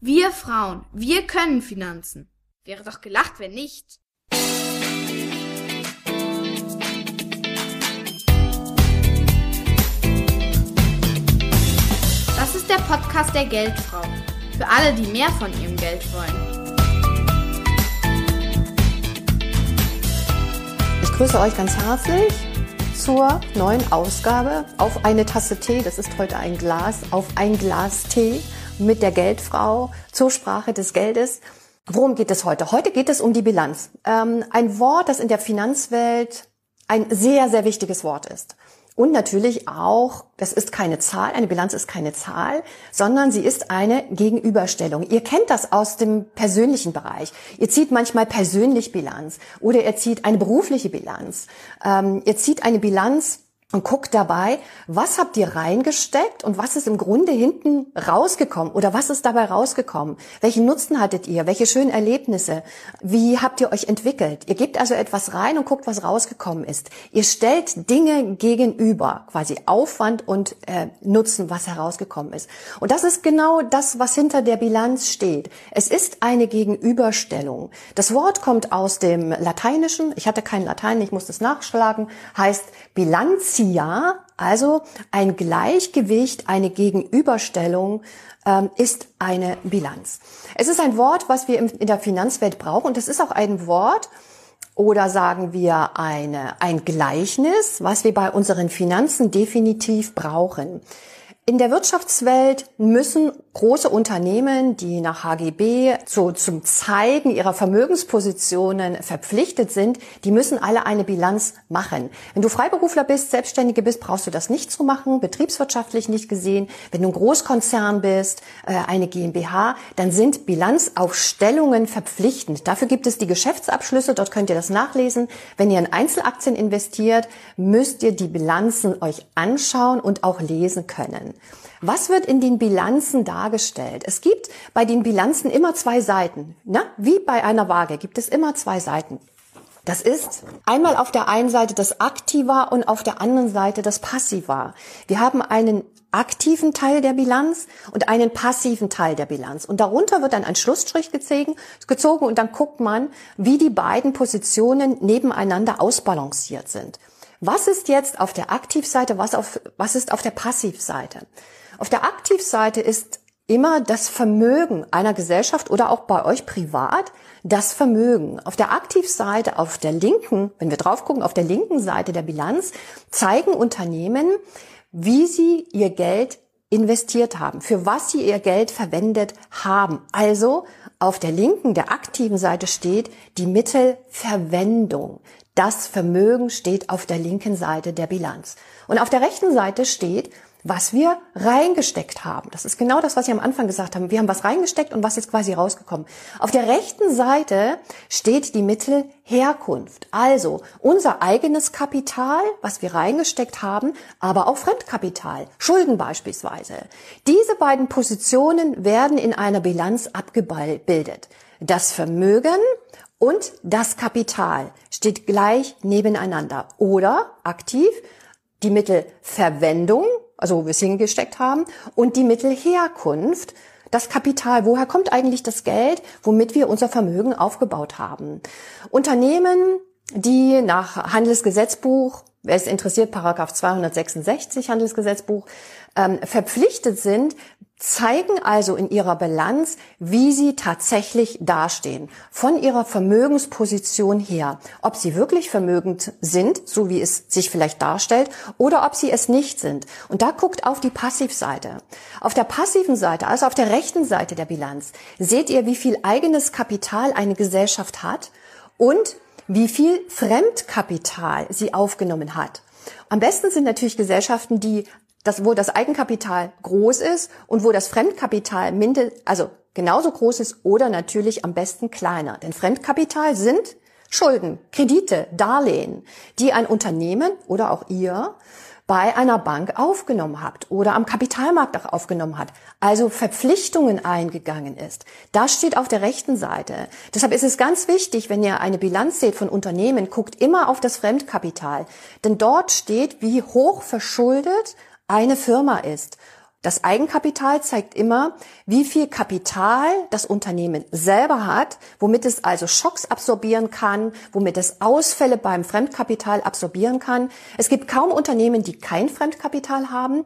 Wir Frauen, wir können Finanzen. Wäre doch gelacht, wenn nicht. Das ist der Podcast der Geldfrau. Für alle, die mehr von ihrem Geld wollen. Ich grüße euch ganz herzlich zur neuen Ausgabe auf eine Tasse Tee. Das ist heute ein Glas, auf ein Glas Tee mit der Geldfrau zur Sprache des Geldes. Worum geht es heute? Heute geht es um die Bilanz. Ähm, ein Wort, das in der Finanzwelt ein sehr, sehr wichtiges Wort ist. Und natürlich auch, das ist keine Zahl, eine Bilanz ist keine Zahl, sondern sie ist eine Gegenüberstellung. Ihr kennt das aus dem persönlichen Bereich. Ihr zieht manchmal persönlich Bilanz oder ihr zieht eine berufliche Bilanz. Ähm, ihr zieht eine Bilanz und guckt dabei, was habt ihr reingesteckt und was ist im Grunde hinten rausgekommen oder was ist dabei rausgekommen? Welchen Nutzen hattet ihr? Welche schönen Erlebnisse? Wie habt ihr euch entwickelt? Ihr gebt also etwas rein und guckt, was rausgekommen ist. Ihr stellt Dinge gegenüber, quasi Aufwand und äh, Nutzen, was herausgekommen ist. Und das ist genau das, was hinter der Bilanz steht. Es ist eine Gegenüberstellung. Das Wort kommt aus dem Lateinischen. Ich hatte kein Latein, ich muss das nachschlagen. Heißt Bilanz Bilanzia, also ein Gleichgewicht, eine Gegenüberstellung, ähm, ist eine Bilanz. Es ist ein Wort, was wir in der Finanzwelt brauchen und es ist auch ein Wort, oder sagen wir eine, ein Gleichnis, was wir bei unseren Finanzen definitiv brauchen. In der Wirtschaftswelt müssen große Unternehmen, die nach HGB so zum Zeigen ihrer Vermögenspositionen verpflichtet sind, die müssen alle eine Bilanz machen. Wenn du Freiberufler bist, Selbstständige bist, brauchst du das nicht zu machen, betriebswirtschaftlich nicht gesehen. Wenn du ein Großkonzern bist, äh, eine GmbH, dann sind Bilanzaufstellungen verpflichtend. Dafür gibt es die Geschäftsabschlüsse, dort könnt ihr das nachlesen. Wenn ihr in Einzelaktien investiert, müsst ihr die Bilanzen euch anschauen und auch lesen können. Was wird in den Bilanzen dargestellt? Es gibt bei den Bilanzen immer zwei Seiten. Na? Wie bei einer Waage gibt es immer zwei Seiten. Das ist einmal auf der einen Seite das Aktiva und auf der anderen Seite das Passiva. Wir haben einen aktiven Teil der Bilanz und einen passiven Teil der Bilanz. Und darunter wird dann ein Schlussstrich gezogen und dann guckt man, wie die beiden Positionen nebeneinander ausbalanciert sind. Was ist jetzt auf der Aktivseite, was, auf, was ist auf der Passivseite? Auf der Aktivseite ist immer das Vermögen einer Gesellschaft oder auch bei euch privat das Vermögen. Auf der Aktivseite, auf der linken, wenn wir drauf gucken, auf der linken Seite der Bilanz zeigen Unternehmen, wie sie ihr Geld investiert haben, für was sie ihr Geld verwendet haben. Also auf der linken, der aktiven Seite steht die Mittelverwendung. Das Vermögen steht auf der linken Seite der Bilanz. Und auf der rechten Seite steht, was wir reingesteckt haben. Das ist genau das, was ich am Anfang gesagt habe. Wir haben was reingesteckt und was ist quasi rausgekommen. Auf der rechten Seite steht die Mittelherkunft. Also unser eigenes Kapital, was wir reingesteckt haben, aber auch Fremdkapital, Schulden beispielsweise. Diese beiden Positionen werden in einer Bilanz abgebildet. Das Vermögen und das Kapital steht gleich nebeneinander. Oder aktiv die Mittelverwendung, also wo wir es hingesteckt haben, und die Mittelherkunft, das Kapital. Woher kommt eigentlich das Geld, womit wir unser Vermögen aufgebaut haben? Unternehmen, die nach Handelsgesetzbuch, wer es interessiert, Paragraph 266 Handelsgesetzbuch, ähm, verpflichtet sind, zeigen also in ihrer Bilanz, wie sie tatsächlich dastehen, von ihrer Vermögensposition her, ob sie wirklich vermögend sind, so wie es sich vielleicht darstellt, oder ob sie es nicht sind. Und da guckt auf die Passivseite. Auf der passiven Seite, also auf der rechten Seite der Bilanz, seht ihr, wie viel eigenes Kapital eine Gesellschaft hat und wie viel Fremdkapital sie aufgenommen hat. Am besten sind natürlich Gesellschaften, die das, wo das Eigenkapital groß ist und wo das Fremdkapital minde, also genauso groß ist oder natürlich am besten kleiner. Denn Fremdkapital sind Schulden, Kredite, Darlehen, die ein Unternehmen oder auch ihr bei einer Bank aufgenommen habt oder am Kapitalmarkt auch aufgenommen hat, also Verpflichtungen eingegangen ist. Das steht auf der rechten Seite. Deshalb ist es ganz wichtig, wenn ihr eine Bilanz seht von Unternehmen, guckt immer auf das Fremdkapital. Denn dort steht, wie hoch verschuldet eine Firma ist. Das Eigenkapital zeigt immer, wie viel Kapital das Unternehmen selber hat, womit es also Schocks absorbieren kann, womit es Ausfälle beim Fremdkapital absorbieren kann. Es gibt kaum Unternehmen, die kein Fremdkapital haben.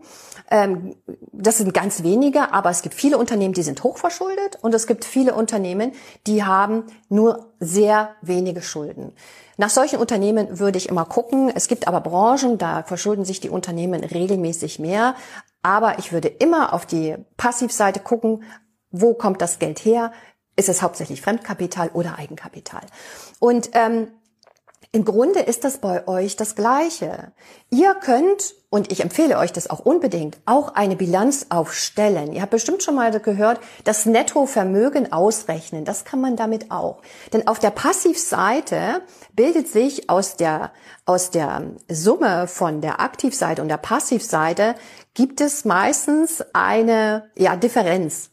Ähm, das sind ganz wenige, aber es gibt viele Unternehmen, die sind hochverschuldet und es gibt viele Unternehmen, die haben nur sehr wenige Schulden. Nach solchen Unternehmen würde ich immer gucken. Es gibt aber Branchen, da verschulden sich die Unternehmen regelmäßig mehr. Aber ich würde immer auf die Passivseite gucken, wo kommt das Geld her? Ist es hauptsächlich Fremdkapital oder Eigenkapital? Und ähm, im Grunde ist das bei euch das Gleiche. Ihr könnt, und ich empfehle euch das auch unbedingt, auch eine Bilanz aufstellen. Ihr habt bestimmt schon mal gehört, das Nettovermögen ausrechnen. Das kann man damit auch. Denn auf der Passivseite bildet sich aus der, aus der Summe von der Aktivseite und der Passivseite gibt es meistens eine, ja, Differenz.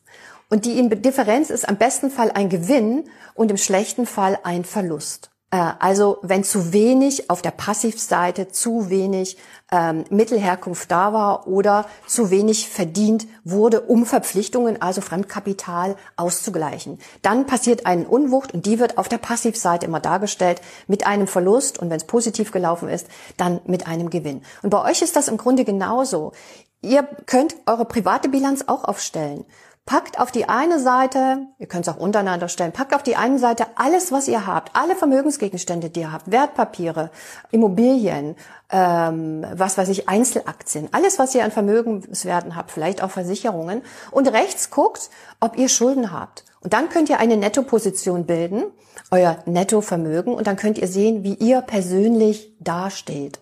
Und die Differenz ist am besten Fall ein Gewinn und im schlechten Fall ein Verlust. Äh, also wenn zu wenig auf der Passivseite, zu wenig ähm, Mittelherkunft da war oder zu wenig verdient wurde, um Verpflichtungen, also Fremdkapital auszugleichen. Dann passiert eine Unwucht und die wird auf der Passivseite immer dargestellt mit einem Verlust und wenn es positiv gelaufen ist, dann mit einem Gewinn. Und bei euch ist das im Grunde genauso. Ihr könnt eure private Bilanz auch aufstellen. Packt auf die eine Seite, ihr könnt es auch untereinander stellen, packt auf die eine Seite alles, was ihr habt, alle Vermögensgegenstände, die ihr habt, Wertpapiere, Immobilien, ähm, was weiß ich, Einzelaktien, alles, was ihr an Vermögenswerten habt, vielleicht auch Versicherungen. Und rechts guckt, ob ihr Schulden habt. Und dann könnt ihr eine Nettoposition bilden, euer Nettovermögen, und dann könnt ihr sehen, wie ihr persönlich dasteht.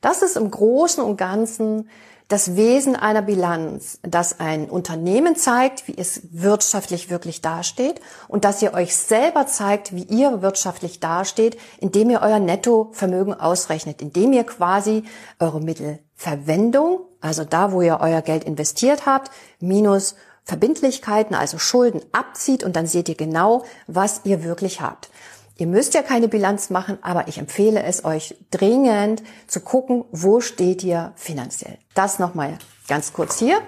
Das ist im Großen und Ganzen das Wesen einer Bilanz, dass ein Unternehmen zeigt, wie es wirtschaftlich wirklich dasteht und dass ihr euch selber zeigt, wie ihr wirtschaftlich dasteht, indem ihr euer Nettovermögen ausrechnet, indem ihr quasi eure Mittelverwendung, also da, wo ihr euer Geld investiert habt, minus Verbindlichkeiten, also Schulden abzieht und dann seht ihr genau, was ihr wirklich habt. Ihr müsst ja keine Bilanz machen, aber ich empfehle es euch dringend zu gucken, wo steht ihr finanziell. Das nochmal ganz kurz hier.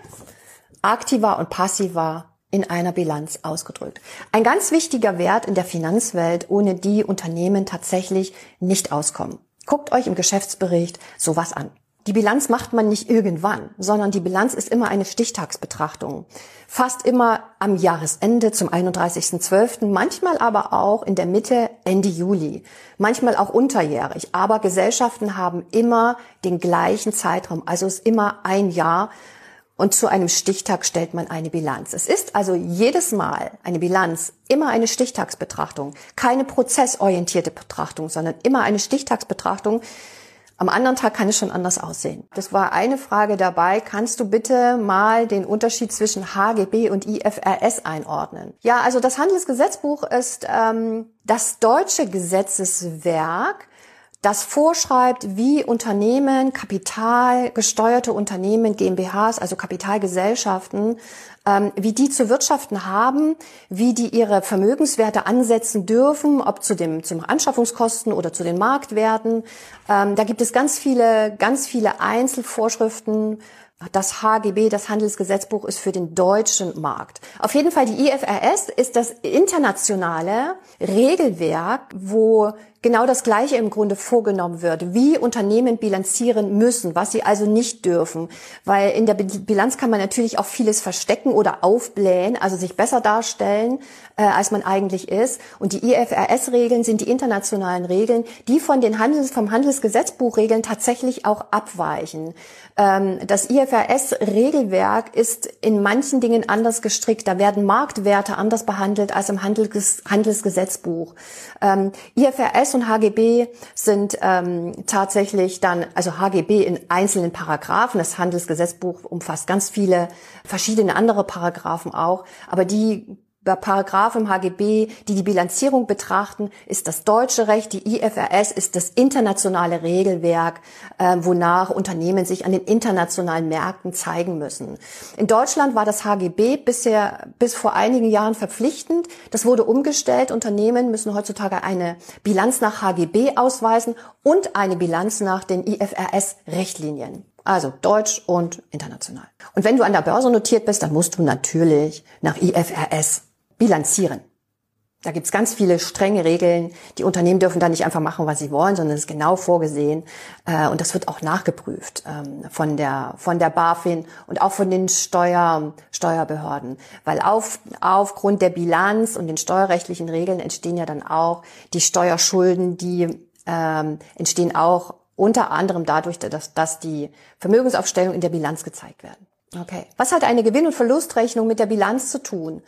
Aktiva und passiva in einer Bilanz ausgedrückt. Ein ganz wichtiger Wert in der Finanzwelt, ohne die Unternehmen tatsächlich nicht auskommen. Guckt euch im Geschäftsbericht sowas an. Die Bilanz macht man nicht irgendwann, sondern die Bilanz ist immer eine Stichtagsbetrachtung. Fast immer am Jahresende zum 31.12., manchmal aber auch in der Mitte Ende Juli, manchmal auch unterjährig. Aber Gesellschaften haben immer den gleichen Zeitraum, also ist immer ein Jahr und zu einem Stichtag stellt man eine Bilanz. Es ist also jedes Mal eine Bilanz, immer eine Stichtagsbetrachtung, keine prozessorientierte Betrachtung, sondern immer eine Stichtagsbetrachtung, am anderen Tag kann es schon anders aussehen. Das war eine Frage dabei. Kannst du bitte mal den Unterschied zwischen HGB und IFRS einordnen? Ja, also das Handelsgesetzbuch ist ähm, das deutsche Gesetzeswerk, das vorschreibt, wie Unternehmen, kapitalgesteuerte Unternehmen, GmbHs, also Kapitalgesellschaften, ähm, wie die zu wirtschaften haben, wie die ihre Vermögenswerte ansetzen dürfen, ob zu dem zum Anschaffungskosten oder zu den Marktwerten. Ähm, da gibt es ganz viele, ganz viele Einzelvorschriften. Das HGB, das Handelsgesetzbuch, ist für den deutschen Markt. Auf jeden Fall die IFRS ist das internationale Regelwerk, wo genau das Gleiche im Grunde vorgenommen wird, wie Unternehmen bilanzieren müssen, was sie also nicht dürfen. Weil in der Bilanz kann man natürlich auch vieles verstecken oder aufblähen, also sich besser darstellen, äh, als man eigentlich ist. Und die IFRS-Regeln sind die internationalen Regeln, die von den Handels, vom Handelsgesetzbuchregeln tatsächlich auch abweichen. Ähm, das IFRS-Regelwerk ist in manchen Dingen anders gestrickt. Da werden Marktwerte anders behandelt als im Handels Handelsgesetzbuch. Ähm, IFRS und HGB sind ähm, tatsächlich dann, also HGB in einzelnen Paragraphen. Das Handelsgesetzbuch umfasst ganz viele verschiedene andere Paragraphen auch, aber die Paragraph im HGB, die die Bilanzierung betrachten, ist das deutsche Recht. Die IFRS ist das internationale Regelwerk, äh, wonach Unternehmen sich an den internationalen Märkten zeigen müssen. In Deutschland war das HGB bisher bis vor einigen Jahren verpflichtend. Das wurde umgestellt. Unternehmen müssen heutzutage eine Bilanz nach HGB ausweisen und eine Bilanz nach den IFRS-Richtlinien. Also deutsch und international. Und wenn du an der Börse notiert bist, dann musst du natürlich nach IFRS bilanzieren. Da gibt's ganz viele strenge Regeln. Die Unternehmen dürfen da nicht einfach machen, was sie wollen, sondern es ist genau vorgesehen. Äh, und das wird auch nachgeprüft ähm, von der, von der BaFin und auch von den Steuer, Steuerbehörden. Weil auf, aufgrund der Bilanz und den steuerrechtlichen Regeln entstehen ja dann auch die Steuerschulden, die ähm, entstehen auch unter anderem dadurch, dass, dass die Vermögensaufstellung in der Bilanz gezeigt werden. Okay. Was hat eine Gewinn- und Verlustrechnung mit der Bilanz zu tun?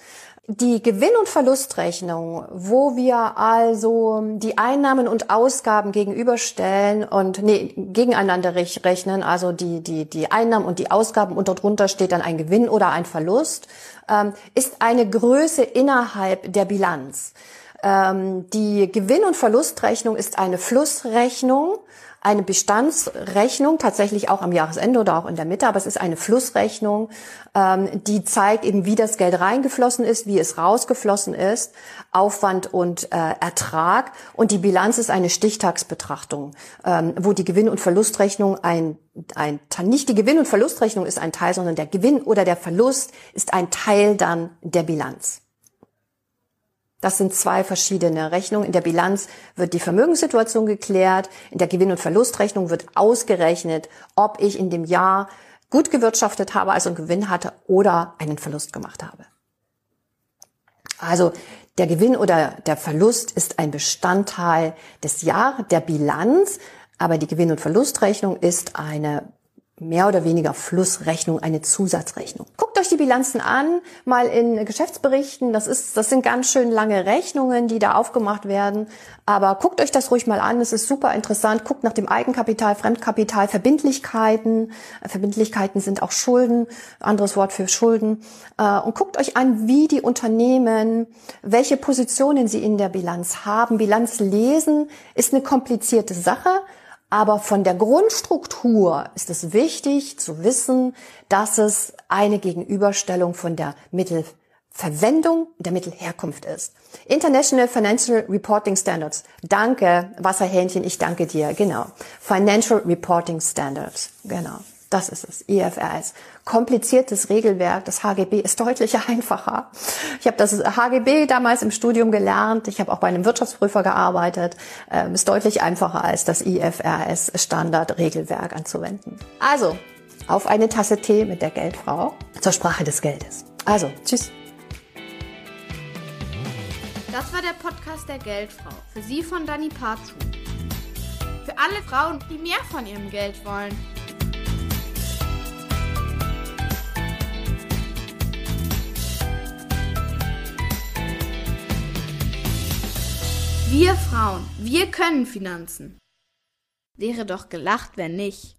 Die Gewinn- und Verlustrechnung, wo wir also die Einnahmen und Ausgaben gegenüberstellen und nee, gegeneinander rechnen, also die, die, die Einnahmen und die Ausgaben und darunter steht dann ein Gewinn oder ein Verlust, ähm, ist eine Größe innerhalb der Bilanz. Ähm, die Gewinn- und Verlustrechnung ist eine Flussrechnung, eine Bestandsrechnung, tatsächlich auch am Jahresende oder auch in der Mitte, aber es ist eine Flussrechnung, ähm, die zeigt eben, wie das Geld reingeflossen ist, wie es rausgeflossen ist, Aufwand und äh, Ertrag. Und die Bilanz ist eine Stichtagsbetrachtung, ähm, wo die Gewinn- und Verlustrechnung ein, ein, nicht die Gewinn- und Verlustrechnung ist ein Teil, sondern der Gewinn oder der Verlust ist ein Teil dann der Bilanz. Das sind zwei verschiedene Rechnungen. In der Bilanz wird die Vermögenssituation geklärt. In der Gewinn- und Verlustrechnung wird ausgerechnet, ob ich in dem Jahr gut gewirtschaftet habe, also einen Gewinn hatte oder einen Verlust gemacht habe. Also der Gewinn oder der Verlust ist ein Bestandteil des Jahres, der Bilanz, aber die Gewinn- und Verlustrechnung ist eine mehr oder weniger Flussrechnung, eine Zusatzrechnung. Guckt euch die Bilanzen an, mal in Geschäftsberichten. Das ist, das sind ganz schön lange Rechnungen, die da aufgemacht werden. Aber guckt euch das ruhig mal an. Es ist super interessant. Guckt nach dem Eigenkapital, Fremdkapital, Verbindlichkeiten. Verbindlichkeiten sind auch Schulden, anderes Wort für Schulden. Äh, und guckt euch an, wie die Unternehmen, welche Positionen sie in der Bilanz haben. Bilanz lesen ist eine komplizierte Sache. Aber von der Grundstruktur ist es wichtig zu wissen, dass es eine Gegenüberstellung von der Mittelverwendung der Mittelherkunft ist. International Financial Reporting Standards. Danke, Wasserhähnchen, ich danke dir. Genau. Financial Reporting Standards. Genau. Das ist es, IFRS. Kompliziertes Regelwerk, das HGB ist deutlich einfacher. Ich habe das HGB damals im Studium gelernt, ich habe auch bei einem Wirtschaftsprüfer gearbeitet, ähm, ist deutlich einfacher als das IFRS Standardregelwerk anzuwenden. Also, auf eine Tasse Tee mit der Geldfrau zur Sprache des Geldes. Also, tschüss. Das war der Podcast der Geldfrau, für Sie von Dani Pazu. Für alle Frauen, die mehr von ihrem Geld wollen. Wir Frauen, wir können Finanzen. Wäre doch gelacht, wenn nicht.